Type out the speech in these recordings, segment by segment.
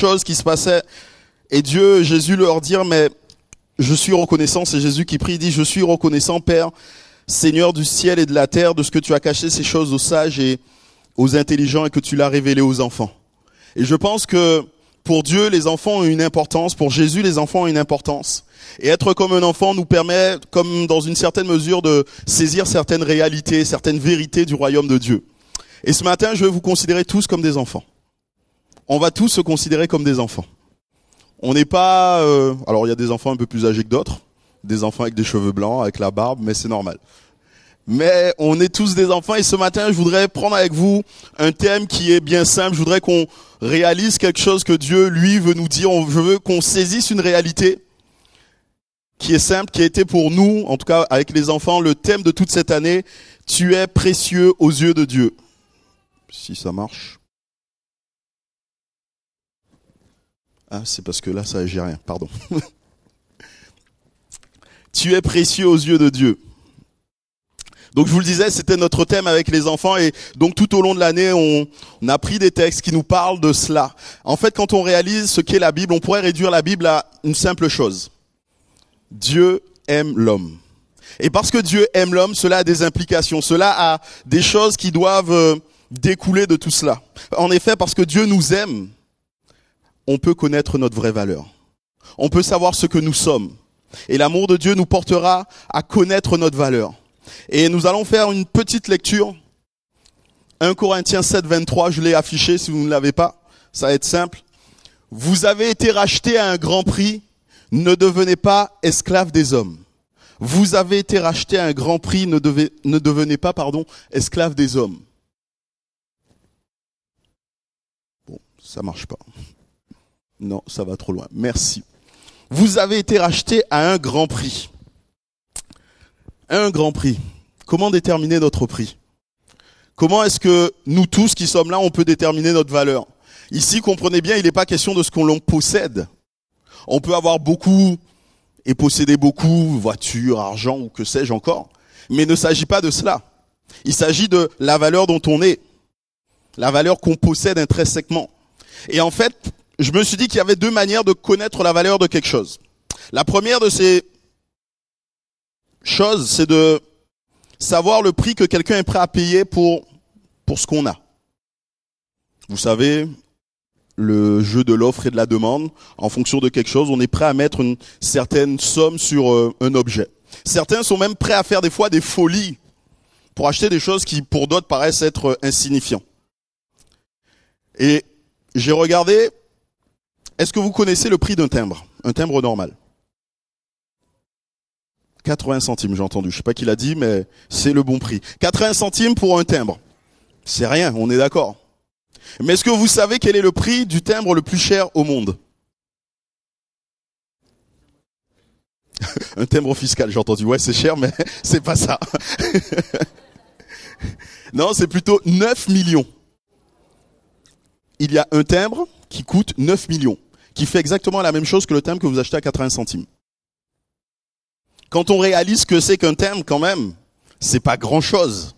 choses qui se passaient. Et Dieu, Jésus leur dire, mais je suis reconnaissant, c'est Jésus qui prie, dit, je suis reconnaissant, Père, Seigneur du ciel et de la terre, de ce que tu as caché ces choses aux sages et aux intelligents et que tu l'as révélé aux enfants. Et je pense que pour Dieu, les enfants ont une importance, pour Jésus, les enfants ont une importance. Et être comme un enfant nous permet, comme dans une certaine mesure, de saisir certaines réalités, certaines vérités du royaume de Dieu. Et ce matin, je vais vous considérer tous comme des enfants. On va tous se considérer comme des enfants. On n'est pas... Euh, alors il y a des enfants un peu plus âgés que d'autres, des enfants avec des cheveux blancs, avec la barbe, mais c'est normal. Mais on est tous des enfants et ce matin, je voudrais prendre avec vous un thème qui est bien simple. Je voudrais qu'on réalise quelque chose que Dieu, lui, veut nous dire. Je veux qu'on saisisse une réalité qui est simple, qui a été pour nous, en tout cas avec les enfants, le thème de toute cette année. Tu es précieux aux yeux de Dieu. Si ça marche. Ah, c'est parce que là, ça, j'ai rien. Pardon. tu es précieux aux yeux de Dieu. Donc je vous le disais, c'était notre thème avec les enfants et donc tout au long de l'année, on, a pris des textes qui nous parlent de cela. En fait, quand on réalise ce qu'est la Bible, on pourrait réduire la Bible à une simple chose. Dieu aime l'homme. Et parce que Dieu aime l'homme, cela a des implications, cela a des choses qui doivent euh, découler de tout cela. En effet, parce que Dieu nous aime, on peut connaître notre vraie valeur. On peut savoir ce que nous sommes. Et l'amour de Dieu nous portera à connaître notre valeur. Et nous allons faire une petite lecture. 1 Corinthiens 7, 23, je l'ai affiché si vous ne l'avez pas. Ça va être simple. Vous avez été rachetés à un grand prix. Ne devenez pas esclaves des hommes. Vous avez été rachetés à un grand prix. Ne devenez pas, pardon, esclaves des hommes. Bon, ça marche pas. Non, ça va trop loin. Merci. Vous avez été rachetés à un grand prix. Un grand prix. Comment déterminer notre prix? Comment est-ce que nous tous qui sommes là, on peut déterminer notre valeur? Ici, comprenez bien, il n'est pas question de ce qu'on possède. On peut avoir beaucoup et posséder beaucoup, voiture, argent ou que sais-je encore, mais il ne s'agit pas de cela. Il s'agit de la valeur dont on est, la valeur qu'on possède intrinsèquement. Et en fait, je me suis dit qu'il y avait deux manières de connaître la valeur de quelque chose. La première de ces choses, c'est de savoir le prix que quelqu'un est prêt à payer pour, pour ce qu'on a. Vous savez, le jeu de l'offre et de la demande, en fonction de quelque chose, on est prêt à mettre une certaine somme sur euh, un objet. Certains sont même prêts à faire des fois des folies pour acheter des choses qui pour d'autres paraissent être insignifiants. Et j'ai regardé est-ce que vous connaissez le prix d'un timbre Un timbre normal? 80 centimes, j'ai entendu. Je sais pas qui l'a dit, mais c'est le bon prix. 80 centimes pour un timbre. C'est rien, on est d'accord. Mais est-ce que vous savez quel est le prix du timbre le plus cher au monde? Un timbre fiscal, j'ai entendu. Ouais, c'est cher, mais c'est pas ça. non, c'est plutôt 9 millions. Il y a un timbre qui coûte 9 millions qui fait exactement la même chose que le thème que vous achetez à 80 centimes. Quand on réalise que c'est qu'un thème, quand même, c'est pas grand chose.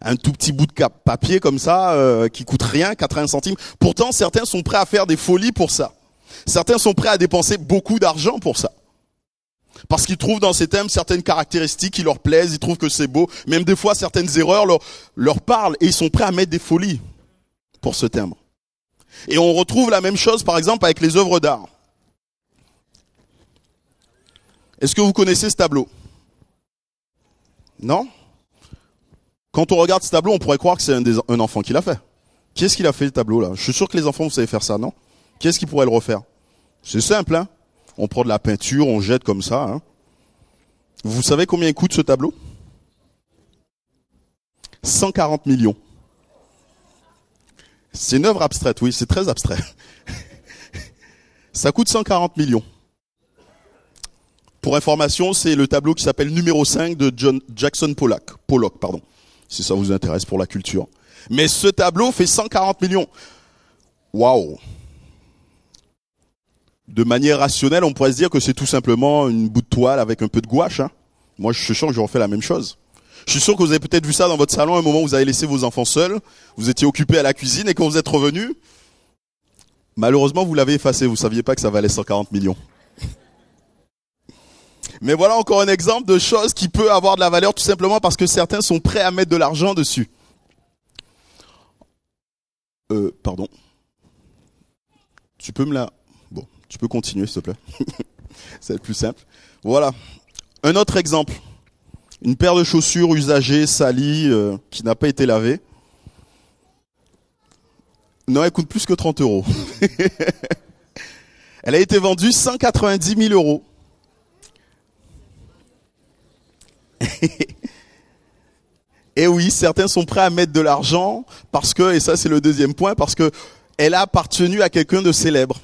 Un tout petit bout de papier comme ça, euh, qui coûte rien, 80 centimes. Pourtant, certains sont prêts à faire des folies pour ça. Certains sont prêts à dépenser beaucoup d'argent pour ça. Parce qu'ils trouvent dans ces thèmes certaines caractéristiques qui leur plaisent, ils trouvent que c'est beau. Même des fois, certaines erreurs leur, leur parlent et ils sont prêts à mettre des folies pour ce thème. Et on retrouve la même chose, par exemple, avec les œuvres d'art. Est-ce que vous connaissez ce tableau? Non? Quand on regarde ce tableau, on pourrait croire que c'est un, enfant qui l'a fait. Qui est-ce qui a fait le tableau là? Je suis sûr que les enfants, vous savez faire ça, non? Qui est-ce qui pourrait le refaire? C'est simple, hein? On prend de la peinture, on jette comme ça. Hein vous savez combien il coûte ce tableau? 140 millions. C'est une œuvre abstraite, oui, c'est très abstrait. Ça coûte 140 millions. Pour information, c'est le tableau qui s'appelle numéro 5 de John Jackson Pollock. Pollock, pardon. Si ça vous intéresse pour la culture. Mais ce tableau fait 140 millions. Waouh. De manière rationnelle, on pourrait se dire que c'est tout simplement une bout de toile avec un peu de gouache. Hein. Moi, je suis sûr que j'aurais fait la même chose. Je suis sûr que vous avez peut-être vu ça dans votre salon à un moment où vous avez laissé vos enfants seuls, vous étiez occupé à la cuisine et quand vous êtes revenu, Malheureusement, vous l'avez effacé, vous saviez pas que ça valait 140 millions. Mais voilà encore un exemple de chose qui peut avoir de la valeur tout simplement parce que certains sont prêts à mettre de l'argent dessus. Euh, pardon. Tu peux me la... Bon, tu peux continuer s'il te plaît. C'est plus simple. Voilà. Un autre exemple. Une paire de chaussures usagées, salies, euh, qui n'a pas été lavée. Non, elle coûte plus que 30 euros. elle a été vendue 190 000 euros. et oui, certains sont prêts à mettre de l'argent parce que, et ça c'est le deuxième point, parce que elle a appartenu à quelqu'un de célèbre.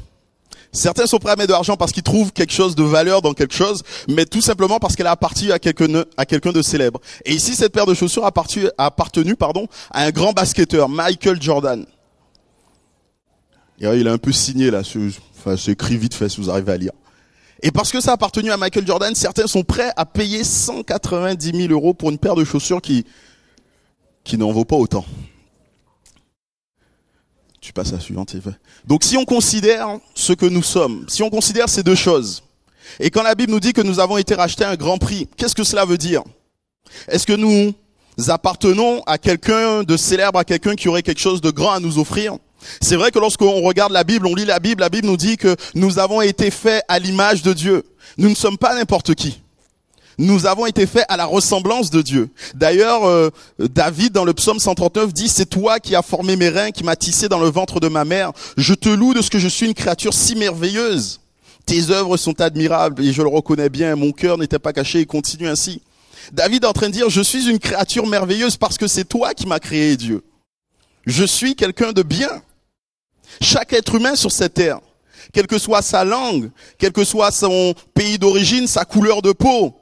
Certains sont prêts à mettre de l'argent parce qu'ils trouvent quelque chose de valeur dans quelque chose, mais tout simplement parce qu'elle a appartenu à quelqu'un de célèbre. Et ici, cette paire de chaussures a appartenu, pardon, à un grand basketteur, Michael Jordan. Il a un peu signé là, enfin, c'est écrit vite fait si vous arrivez à lire. Et parce que ça a appartenu à Michael Jordan, certains sont prêts à payer 190 000 euros pour une paire de chaussures qui, qui n'en vaut pas autant. Tu passes à la suivante. Donc si on considère ce que nous sommes, si on considère ces deux choses, et quand la Bible nous dit que nous avons été rachetés à un grand prix, qu'est-ce que cela veut dire? Est-ce que nous appartenons à quelqu'un de célèbre, à quelqu'un qui aurait quelque chose de grand à nous offrir? C'est vrai que lorsqu'on regarde la Bible, on lit la Bible, la Bible nous dit que nous avons été faits à l'image de Dieu. Nous ne sommes pas n'importe qui. Nous avons été faits à la ressemblance de Dieu. D'ailleurs, euh, David dans le psaume 139 dit, c'est toi qui as formé mes reins, qui m'as tissé dans le ventre de ma mère. Je te loue de ce que je suis une créature si merveilleuse. Tes œuvres sont admirables et je le reconnais bien. Mon cœur n'était pas caché et continue ainsi. David est en train de dire, je suis une créature merveilleuse parce que c'est toi qui m'as créé Dieu. Je suis quelqu'un de bien. Chaque être humain sur cette terre, quelle que soit sa langue, quel que soit son pays d'origine, sa couleur de peau,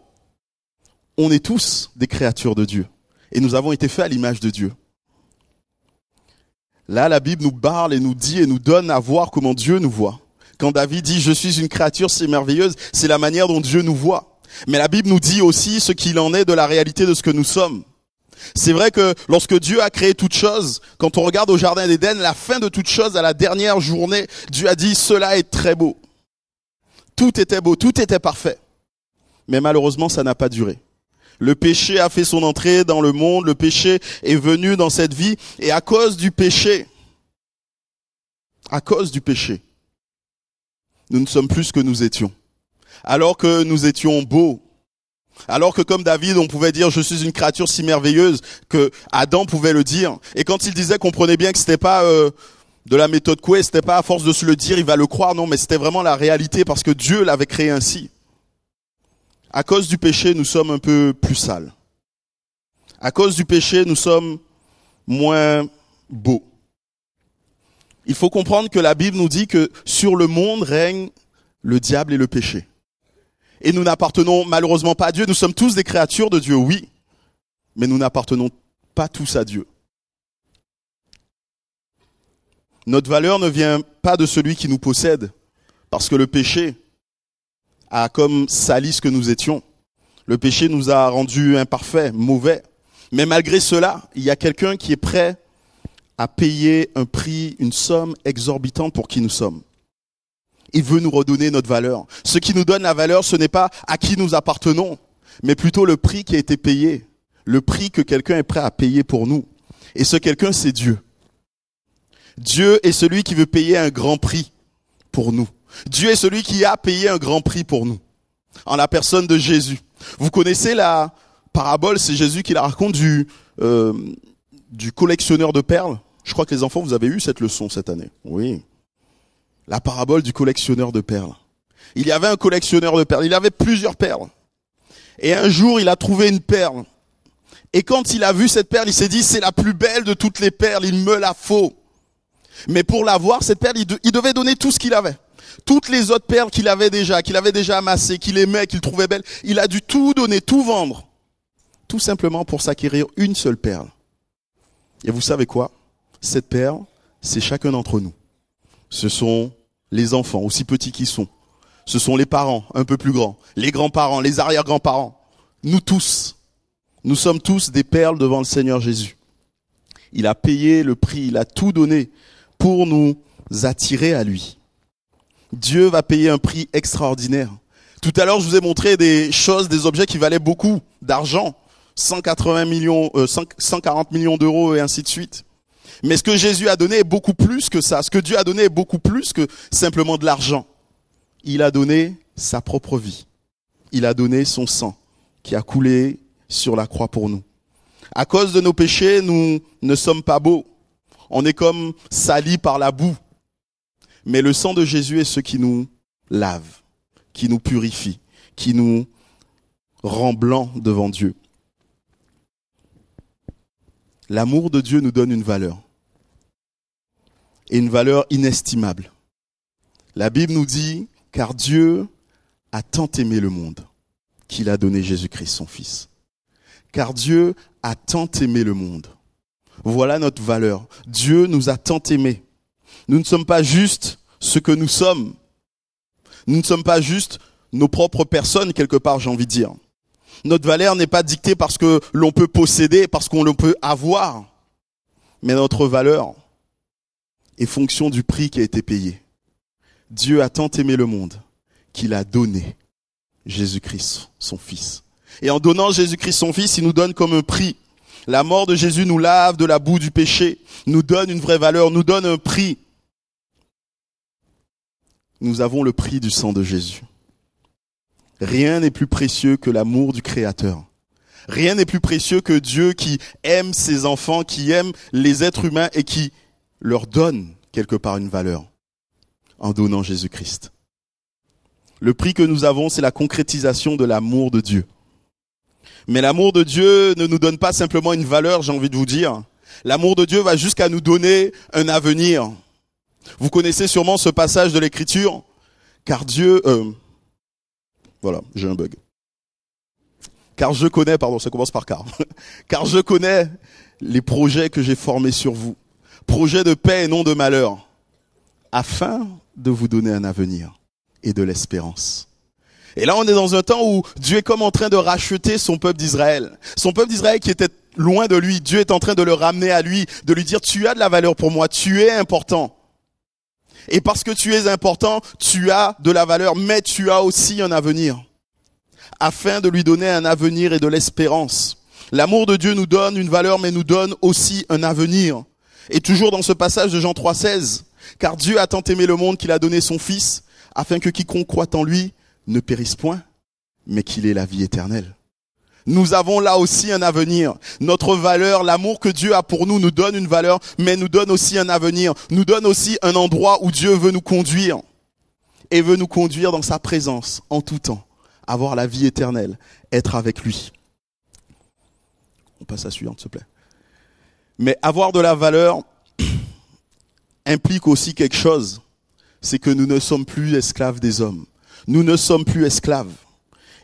on est tous des créatures de Dieu. Et nous avons été faits à l'image de Dieu. Là, la Bible nous parle et nous dit et nous donne à voir comment Dieu nous voit. Quand David dit je suis une créature si merveilleuse, c'est la manière dont Dieu nous voit. Mais la Bible nous dit aussi ce qu'il en est de la réalité de ce que nous sommes. C'est vrai que lorsque Dieu a créé toute chose, quand on regarde au Jardin d'Éden, la fin de toute chose, à la dernière journée, Dieu a dit, cela est très beau. Tout était beau, tout était parfait. Mais malheureusement, ça n'a pas duré. Le péché a fait son entrée dans le monde, le péché est venu dans cette vie, et à cause du péché, à cause du péché, nous ne sommes plus ce que nous étions. Alors que nous étions beaux, alors que comme David, on pouvait dire je suis une créature si merveilleuse que Adam pouvait le dire. Et quand il disait, comprenez bien que c'était pas euh, de la méthode Coué, c'était pas à force de se le dire, il va le croire, non, mais c'était vraiment la réalité parce que Dieu l'avait créé ainsi. À cause du péché, nous sommes un peu plus sales. À cause du péché, nous sommes moins beaux. Il faut comprendre que la Bible nous dit que sur le monde règne le diable et le péché et nous n'appartenons malheureusement pas à Dieu. Nous sommes tous des créatures de Dieu, oui, mais nous n'appartenons pas tous à Dieu. Notre valeur ne vient pas de celui qui nous possède, parce que le péché a comme sali ce que nous étions. Le péché nous a rendus imparfaits, mauvais. Mais malgré cela, il y a quelqu'un qui est prêt à payer un prix, une somme exorbitante pour qui nous sommes. Il veut nous redonner notre valeur. Ce qui nous donne la valeur, ce n'est pas à qui nous appartenons, mais plutôt le prix qui a été payé, le prix que quelqu'un est prêt à payer pour nous. Et ce quelqu'un, c'est Dieu. Dieu est celui qui veut payer un grand prix pour nous. Dieu est celui qui a payé un grand prix pour nous, en la personne de Jésus. Vous connaissez la parabole, c'est Jésus qui la raconte du, euh, du collectionneur de perles. Je crois que les enfants, vous avez eu cette leçon cette année. Oui la parabole du collectionneur de perles. Il y avait un collectionneur de perles, il avait plusieurs perles. Et un jour, il a trouvé une perle. Et quand il a vu cette perle, il s'est dit, c'est la plus belle de toutes les perles, il me la faut. Mais pour l'avoir, cette perle, il, devait donner tout ce qu'il avait. Toutes les autres perles qu'il avait déjà, qu'il avait déjà amassées, qu'il aimait, qu'il trouvait belles, il a dû tout donner, tout vendre. Tout simplement pour s'acquérir une seule perle. Et vous savez quoi? Cette perle, c'est chacun d'entre nous. Ce sont les enfants, aussi petits qu'ils sont. Ce sont les parents, un peu plus grands, les grands-parents, les arrière-grands-parents. Nous tous, nous sommes tous des perles devant le Seigneur Jésus. Il a payé le prix, il a tout donné pour nous attirer à lui. Dieu va payer un prix extraordinaire. Tout à l'heure, je vous ai montré des choses, des objets qui valaient beaucoup d'argent. 180 millions, 140 euh, millions d'euros et ainsi de suite. Mais ce que Jésus a donné est beaucoup plus que ça. Ce que Dieu a donné est beaucoup plus que simplement de l'argent. Il a donné sa propre vie. Il a donné son sang qui a coulé sur la croix pour nous. À cause de nos péchés, nous ne sommes pas beaux. On est comme salis par la boue. Mais le sang de Jésus est ce qui nous lave, qui nous purifie, qui nous rend blanc devant Dieu. L'amour de Dieu nous donne une valeur. Et une valeur inestimable. La Bible nous dit, car Dieu a tant aimé le monde qu'il a donné Jésus-Christ son Fils. Car Dieu a tant aimé le monde. Voilà notre valeur. Dieu nous a tant aimés. Nous ne sommes pas juste ce que nous sommes. Nous ne sommes pas juste nos propres personnes, quelque part, j'ai envie de dire. Notre valeur n'est pas dictée parce que l'on peut posséder, parce qu'on le peut avoir. Mais notre valeur est fonction du prix qui a été payé. Dieu a tant aimé le monde qu'il a donné Jésus-Christ, son Fils. Et en donnant Jésus-Christ, son Fils, il nous donne comme un prix. La mort de Jésus nous lave de la boue du péché, nous donne une vraie valeur, nous donne un prix. Nous avons le prix du sang de Jésus. Rien n'est plus précieux que l'amour du Créateur. Rien n'est plus précieux que Dieu qui aime ses enfants, qui aime les êtres humains et qui leur donne quelque part une valeur en donnant Jésus-Christ. Le prix que nous avons, c'est la concrétisation de l'amour de Dieu. Mais l'amour de Dieu ne nous donne pas simplement une valeur, j'ai envie de vous dire. L'amour de Dieu va jusqu'à nous donner un avenir. Vous connaissez sûrement ce passage de l'Écriture, car Dieu, euh, voilà, j'ai un bug. Car je connais, pardon, ça commence par car. car je connais les projets que j'ai formés sur vous. Projets de paix et non de malheur. Afin de vous donner un avenir et de l'espérance. Et là, on est dans un temps où Dieu est comme en train de racheter son peuple d'Israël. Son peuple d'Israël qui était loin de lui. Dieu est en train de le ramener à lui, de lui dire, tu as de la valeur pour moi, tu es important. Et parce que tu es important, tu as de la valeur, mais tu as aussi un avenir. Afin de lui donner un avenir et de l'espérance. L'amour de Dieu nous donne une valeur, mais nous donne aussi un avenir. Et toujours dans ce passage de Jean 3,16, car Dieu a tant aimé le monde qu'il a donné son Fils, afin que quiconque croit en lui ne périsse point, mais qu'il ait la vie éternelle. Nous avons là aussi un avenir. Notre valeur, l'amour que Dieu a pour nous nous donne une valeur, mais nous donne aussi un avenir, nous donne aussi un endroit où Dieu veut nous conduire et veut nous conduire dans sa présence en tout temps, avoir la vie éternelle, être avec lui. On passe à la s'il te plaît. Mais avoir de la valeur implique aussi quelque chose, c'est que nous ne sommes plus esclaves des hommes. Nous ne sommes plus esclaves.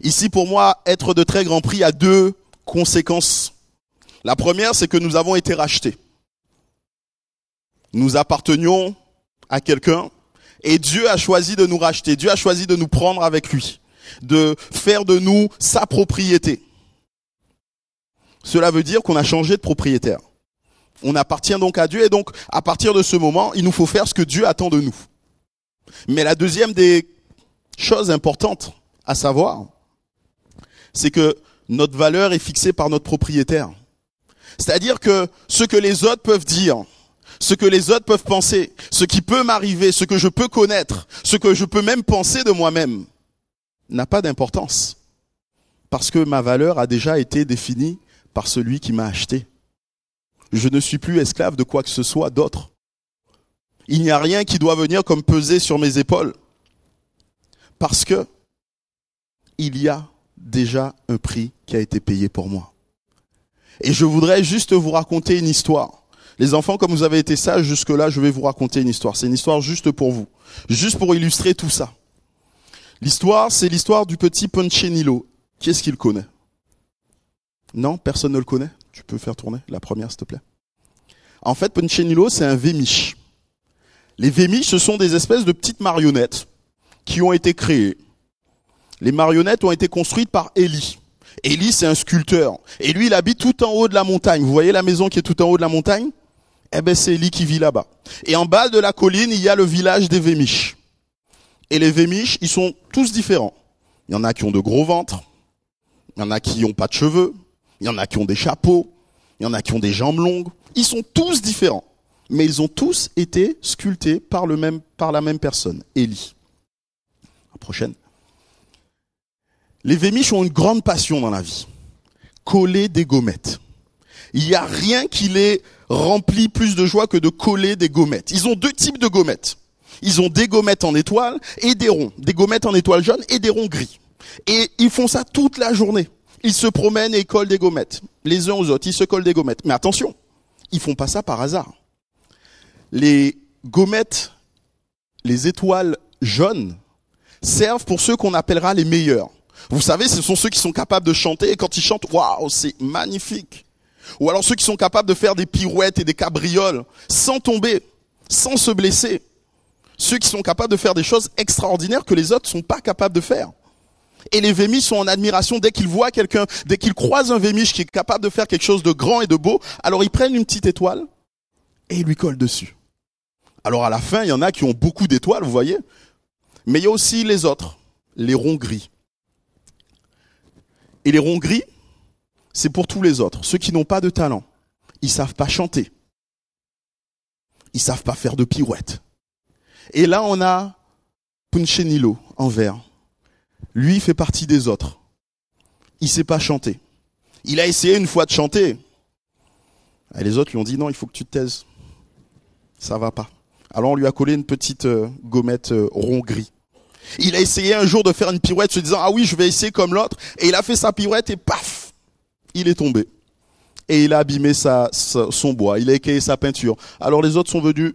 Ici, pour moi, être de très grand prix a deux conséquences. La première, c'est que nous avons été rachetés. Nous appartenions à quelqu'un et Dieu a choisi de nous racheter. Dieu a choisi de nous prendre avec lui, de faire de nous sa propriété. Cela veut dire qu'on a changé de propriétaire. On appartient donc à Dieu et donc à partir de ce moment, il nous faut faire ce que Dieu attend de nous. Mais la deuxième des choses importantes à savoir, c'est que notre valeur est fixée par notre propriétaire. C'est-à-dire que ce que les autres peuvent dire, ce que les autres peuvent penser, ce qui peut m'arriver, ce que je peux connaître, ce que je peux même penser de moi-même, n'a pas d'importance. Parce que ma valeur a déjà été définie par celui qui m'a acheté. Je ne suis plus esclave de quoi que ce soit d'autre. Il n'y a rien qui doit venir comme peser sur mes épaules. Parce que il y a déjà un prix qui a été payé pour moi. Et je voudrais juste vous raconter une histoire. Les enfants, comme vous avez été sages jusque-là, je vais vous raconter une histoire. C'est une histoire juste pour vous. Juste pour illustrer tout ça. L'histoire, c'est l'histoire du petit Poncenilo. Qui est-ce qui le connaît? Non, personne ne le connaît? Tu peux faire tourner la première, s'il te plaît? En fait, Poncenilo, c'est un vémiche. Les vémiches, ce sont des espèces de petites marionnettes qui ont été créées les marionnettes ont été construites par Élie. Élie, c'est un sculpteur. Et lui, il habite tout en haut de la montagne. Vous voyez la maison qui est tout en haut de la montagne? Eh ben, c'est Élie qui vit là-bas. Et en bas de la colline, il y a le village des Vémiches. Et les Vémiches, ils sont tous différents. Il y en a qui ont de gros ventres. Il y en a qui ont pas de cheveux. Il y en a qui ont des chapeaux. Il y en a qui ont des jambes longues. Ils sont tous différents. Mais ils ont tous été sculptés par la même personne, Élie. La prochaine. Les Vémiches ont une grande passion dans la vie. Coller des gommettes. Il n'y a rien qui les remplit plus de joie que de coller des gommettes. Ils ont deux types de gommettes. Ils ont des gommettes en étoile et des ronds. Des gommettes en étoile jaune et des ronds gris. Et ils font ça toute la journée. Ils se promènent et collent des gommettes. Les uns aux autres, ils se collent des gommettes. Mais attention, ils font pas ça par hasard. Les gommettes, les étoiles jaunes, servent pour ceux qu'on appellera les meilleurs. Vous savez, ce sont ceux qui sont capables de chanter et quand ils chantent, waouh, c'est magnifique. Ou alors ceux qui sont capables de faire des pirouettes et des cabrioles sans tomber, sans se blesser. Ceux qui sont capables de faire des choses extraordinaires que les autres sont pas capables de faire. Et les Vémiches sont en admiration dès qu'ils voient quelqu'un, dès qu'ils croisent un Vémiche qui est capable de faire quelque chose de grand et de beau, alors ils prennent une petite étoile et ils lui collent dessus. Alors à la fin, il y en a qui ont beaucoup d'étoiles, vous voyez, mais il y a aussi les autres, les ronds gris. Et les ronds gris, c'est pour tous les autres, ceux qui n'ont pas de talent. Ils savent pas chanter. Ils savent pas faire de pirouettes. Et là, on a Punchenilo en vert. Lui fait partie des autres. Il sait pas chanter. Il a essayé une fois de chanter. Et les autres lui ont dit non, il faut que tu te taises. Ça va pas. Alors on lui a collé une petite euh, gommette euh, rond gris. Il a essayé un jour de faire une pirouette se disant ah oui je vais essayer comme l'autre. Et il a fait sa pirouette et paf il est tombé. Et il a abîmé son bois. Il a écayé sa peinture. Alors les autres sont venus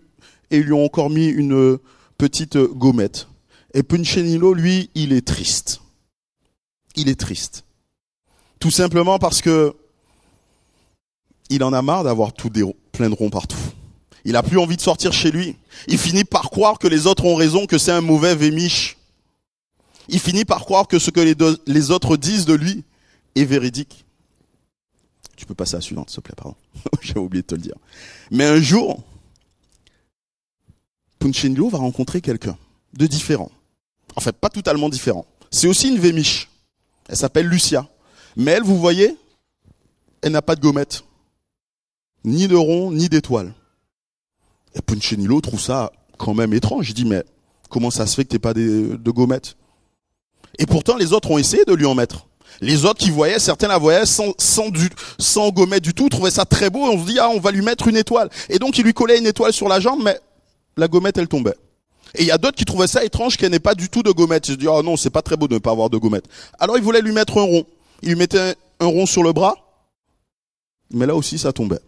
et lui ont encore mis une petite gommette. Et Punchenilo lui il est triste. Il est triste. Tout simplement parce que il en a marre d'avoir tout des, plein de ronds partout. Il a plus envie de sortir chez lui. Il finit par croire que les autres ont raison, que c'est un mauvais vémiche il finit par croire que ce que les, autres disent de lui est véridique. Tu peux passer à la suivante, s'il te plaît, pardon. J'ai oublié de te le dire. Mais un jour, Punchinlo va rencontrer quelqu'un de différent. En fait, pas totalement différent. C'est aussi une vémiche. Elle s'appelle Lucia. Mais elle, vous voyez, elle n'a pas de gommette. Ni de rond, ni d'étoile. Et Punchinilo trouve ça quand même étrange. Il dit, mais comment ça se fait que t'aies pas de, de gommettes et pourtant, les autres ont essayé de lui en mettre. Les autres qui voyaient, certains la voyaient sans, sans, du, du tout, trouvaient ça très beau, et on se dit, ah, on va lui mettre une étoile. Et donc, il lui collait une étoile sur la jambe, mais la gommette, elle tombait. Et il y a d'autres qui trouvaient ça étrange qu'elle n'ait pas du tout de gommette. Ils se disent, oh non, c'est pas très beau de ne pas avoir de gommette. Alors, il voulait lui mettre un rond. Il lui mettait un, rond sur le bras, mais là aussi, ça tombait.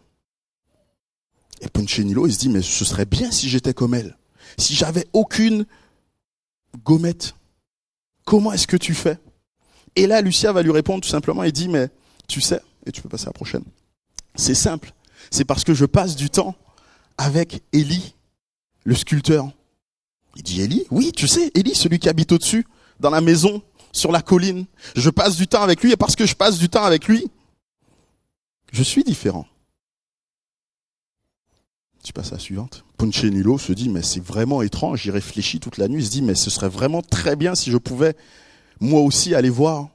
Et Punchinilo, il se dit, mais ce serait bien si j'étais comme elle. Si j'avais aucune gommette. Comment est-ce que tu fais? Et là, Lucia va lui répondre tout simplement et dit, mais tu sais, et tu peux passer à la prochaine. C'est simple. C'est parce que je passe du temps avec Élie, le sculpteur. Il dit Élie? Oui, tu sais, Élie, celui qui habite au-dessus, dans la maison, sur la colline. Je passe du temps avec lui et parce que je passe du temps avec lui, je suis différent. Tu passes à la suivante. Punchenilo se dit, mais c'est vraiment étrange, il réfléchit toute la nuit, il se dit, mais ce serait vraiment très bien si je pouvais, moi aussi, aller voir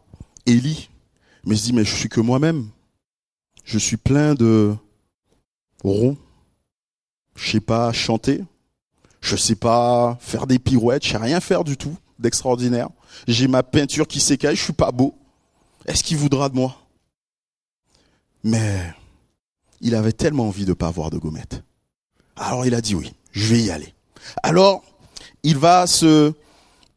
Élie. Mais il se dit, mais je suis que moi-même. Je suis plein de ronds. Je sais pas chanter. Je sais pas faire des pirouettes. Je sais rien faire du tout d'extraordinaire. J'ai ma peinture qui s'écaille. Je suis pas beau. Est-ce qu'il voudra de moi? Mais il avait tellement envie de pas avoir de gommette. Alors il a dit oui, je vais y aller. Alors il va se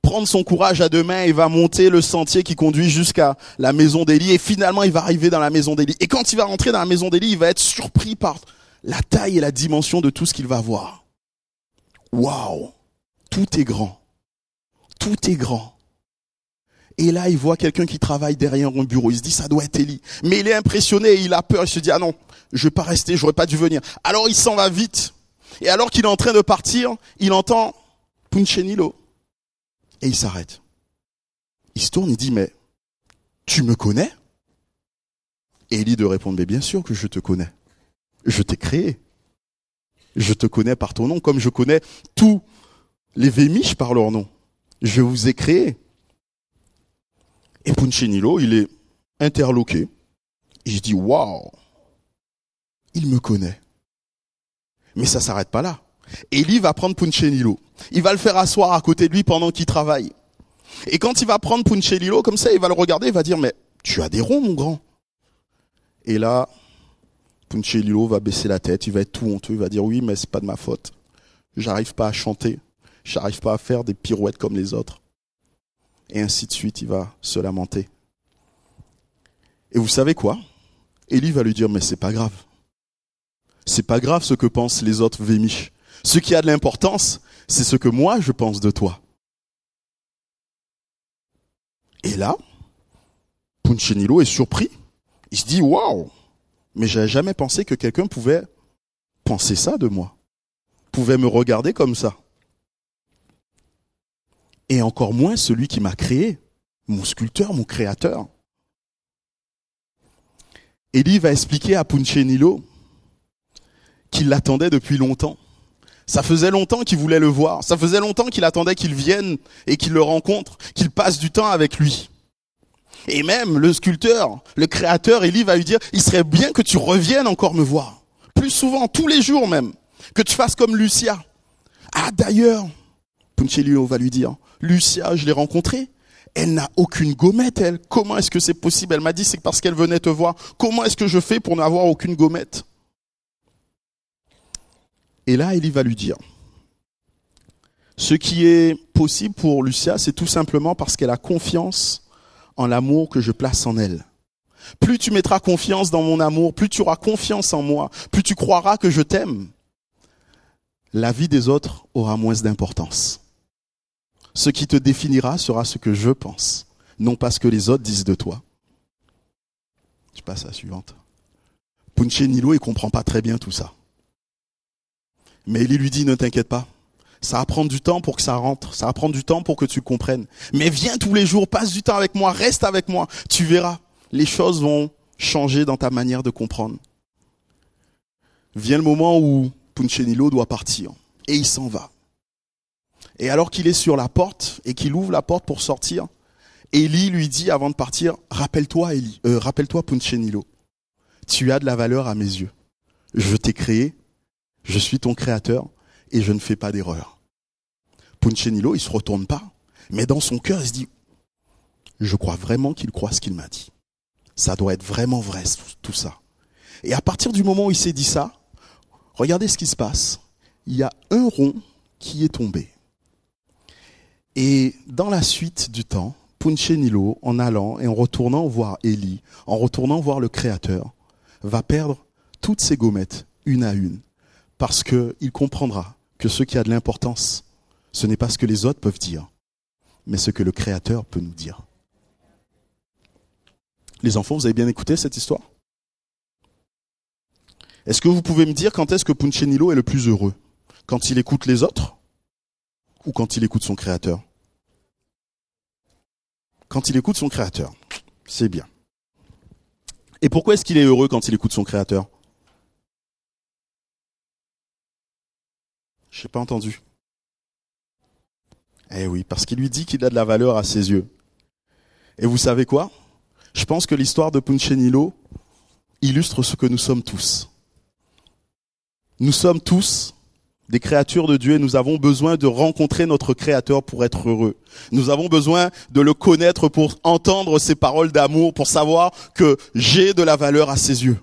prendre son courage à deux mains et va monter le sentier qui conduit jusqu'à la maison d'Élie et finalement il va arriver dans la maison d'Élie. Et quand il va rentrer dans la maison d'Élie, il va être surpris par la taille et la dimension de tout ce qu'il va voir. Waouh, tout est grand, tout est grand. Et là, il voit quelqu'un qui travaille derrière un bureau. Il se dit, ça doit être Élie. Mais il est impressionné, il a peur, il se dit, ah non, je vais pas rester, j'aurais pas dû venir. Alors il s'en va vite. Et alors qu'il est en train de partir, il entend Punchenilo. Et il s'arrête. Il se tourne, il dit, mais tu me connais? Et Élie de répondre, mais bien sûr que je te connais. Je t'ai créé. Je te connais par ton nom, comme je connais tous les Vémiches par leur nom. Je vous ai créé. Et Punchinilo, il est interloqué. Et je dis, waouh, il me connaît. Mais ça s'arrête pas là. Élie va prendre Punchinilo. Il va le faire asseoir à côté de lui pendant qu'il travaille. Et quand il va prendre Punchinilo, comme ça, il va le regarder, il va dire, mais tu as des ronds, mon grand. Et là, Punchinilo va baisser la tête, il va être tout honteux, il va dire, oui, mais c'est pas de ma faute. J'arrive pas à chanter. J'arrive pas à faire des pirouettes comme les autres. Et ainsi de suite, il va se lamenter. Et vous savez quoi? Élie va lui dire, mais c'est pas grave. C'est pas grave ce que pensent les autres Vémiches. Ce qui a de l'importance, c'est ce que moi je pense de toi. Et là, Punchinilo est surpris. Il se dit, waouh, mais j'avais jamais pensé que quelqu'un pouvait penser ça de moi, pouvait me regarder comme ça. Et encore moins celui qui m'a créé, mon sculpteur, mon créateur. Élie va expliquer à Punchinilo qu'il l'attendait depuis longtemps. Ça faisait longtemps qu'il voulait le voir. Ça faisait longtemps qu'il attendait qu'il vienne et qu'il le rencontre, qu'il passe du temps avec lui. Et même le sculpteur, le créateur, Élie va lui dire, il serait bien que tu reviennes encore me voir. Plus souvent, tous les jours même. Que tu fasses comme Lucia. Ah d'ailleurs, Punchelio va lui dire, Lucia, je l'ai rencontrée. Elle n'a aucune gommette, elle. Comment est-ce que c'est possible? Elle m'a dit, c'est parce qu'elle venait te voir. Comment est-ce que je fais pour n'avoir aucune gommette? Et là, Élie va lui dire, ce qui est possible pour Lucia, c'est tout simplement parce qu'elle a confiance en l'amour que je place en elle. Plus tu mettras confiance dans mon amour, plus tu auras confiance en moi, plus tu croiras que je t'aime, la vie des autres aura moins d'importance. Ce qui te définira sera ce que je pense, non pas ce que les autres disent de toi. Je passe à la suivante. Punche Nilo, il comprend pas très bien tout ça. Mais il lui dit, ne t'inquiète pas, ça va prendre du temps pour que ça rentre. Ça va prendre du temps pour que tu comprennes. Mais viens tous les jours, passe du temps avec moi, reste avec moi. Tu verras, les choses vont changer dans ta manière de comprendre. Vient le moment où Punchenilo doit partir. Et il s'en va. Et alors qu'il est sur la porte et qu'il ouvre la porte pour sortir, Élie lui dit avant de partir, rappelle-toi Élie, euh, rappelle-toi Punchenilo, tu as de la valeur à mes yeux. Je t'ai créé, je suis ton créateur, et je ne fais pas d'erreur. Punchenilo, il se retourne pas, mais dans son cœur, il se dit, je crois vraiment qu'il croit ce qu'il m'a dit. Ça doit être vraiment vrai, tout ça. Et à partir du moment où il s'est dit ça, regardez ce qui se passe. Il y a un rond qui est tombé. Et dans la suite du temps, Punchenilo, en allant et en retournant voir Élie, en retournant voir le Créateur, va perdre toutes ses gommettes, une à une, parce qu'il comprendra que ce qui a de l'importance, ce n'est pas ce que les autres peuvent dire, mais ce que le Créateur peut nous dire. Les enfants, vous avez bien écouté cette histoire? Est-ce que vous pouvez me dire quand est-ce que Punchenilo est le plus heureux? Quand il écoute les autres ou quand il écoute son Créateur? Quand il écoute son Créateur, c'est bien. Et pourquoi est-ce qu'il est heureux quand il écoute son Créateur? Je n'ai pas entendu. Eh oui, parce qu'il lui dit qu'il a de la valeur à ses yeux. Et vous savez quoi? Je pense que l'histoire de Punchenilo illustre ce que nous sommes tous. Nous sommes tous des créatures de Dieu et nous avons besoin de rencontrer notre Créateur pour être heureux. Nous avons besoin de le connaître pour entendre ses paroles d'amour, pour savoir que j'ai de la valeur à ses yeux.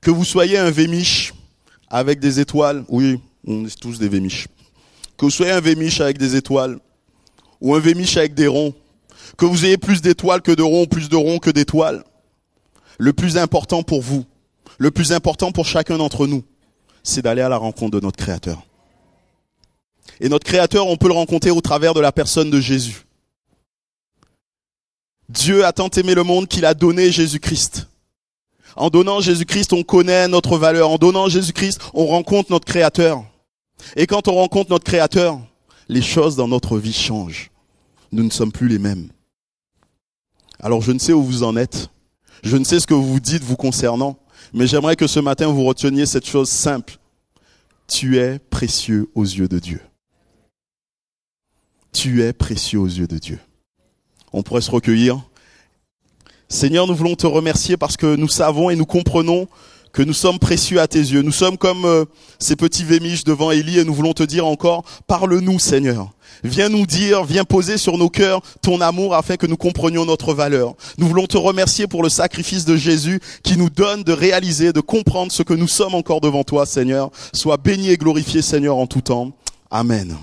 Que vous soyez un vémiche, avec des étoiles, oui, on est tous des vémiches. Que vous soyez un vémiche avec des étoiles, ou un vémiche avec des ronds, que vous ayez plus d'étoiles que de ronds, plus de ronds que d'étoiles. Le plus important pour vous, le plus important pour chacun d'entre nous, c'est d'aller à la rencontre de notre Créateur. Et notre Créateur, on peut le rencontrer au travers de la personne de Jésus. Dieu a tant aimé le monde qu'il a donné Jésus-Christ. En donnant Jésus-Christ, on connaît notre valeur. En donnant Jésus-Christ, on rencontre notre Créateur. Et quand on rencontre notre Créateur, les choses dans notre vie changent. Nous ne sommes plus les mêmes. Alors je ne sais où vous en êtes. Je ne sais ce que vous dites vous concernant. Mais j'aimerais que ce matin vous reteniez cette chose simple. Tu es précieux aux yeux de Dieu. Tu es précieux aux yeux de Dieu. On pourrait se recueillir. Seigneur, nous voulons te remercier parce que nous savons et nous comprenons que nous sommes précieux à tes yeux. Nous sommes comme euh, ces petits vémiches devant Élie et nous voulons te dire encore, parle-nous Seigneur. Viens nous dire, viens poser sur nos cœurs ton amour afin que nous comprenions notre valeur. Nous voulons te remercier pour le sacrifice de Jésus qui nous donne de réaliser, de comprendre ce que nous sommes encore devant toi Seigneur. Sois béni et glorifié Seigneur en tout temps. Amen.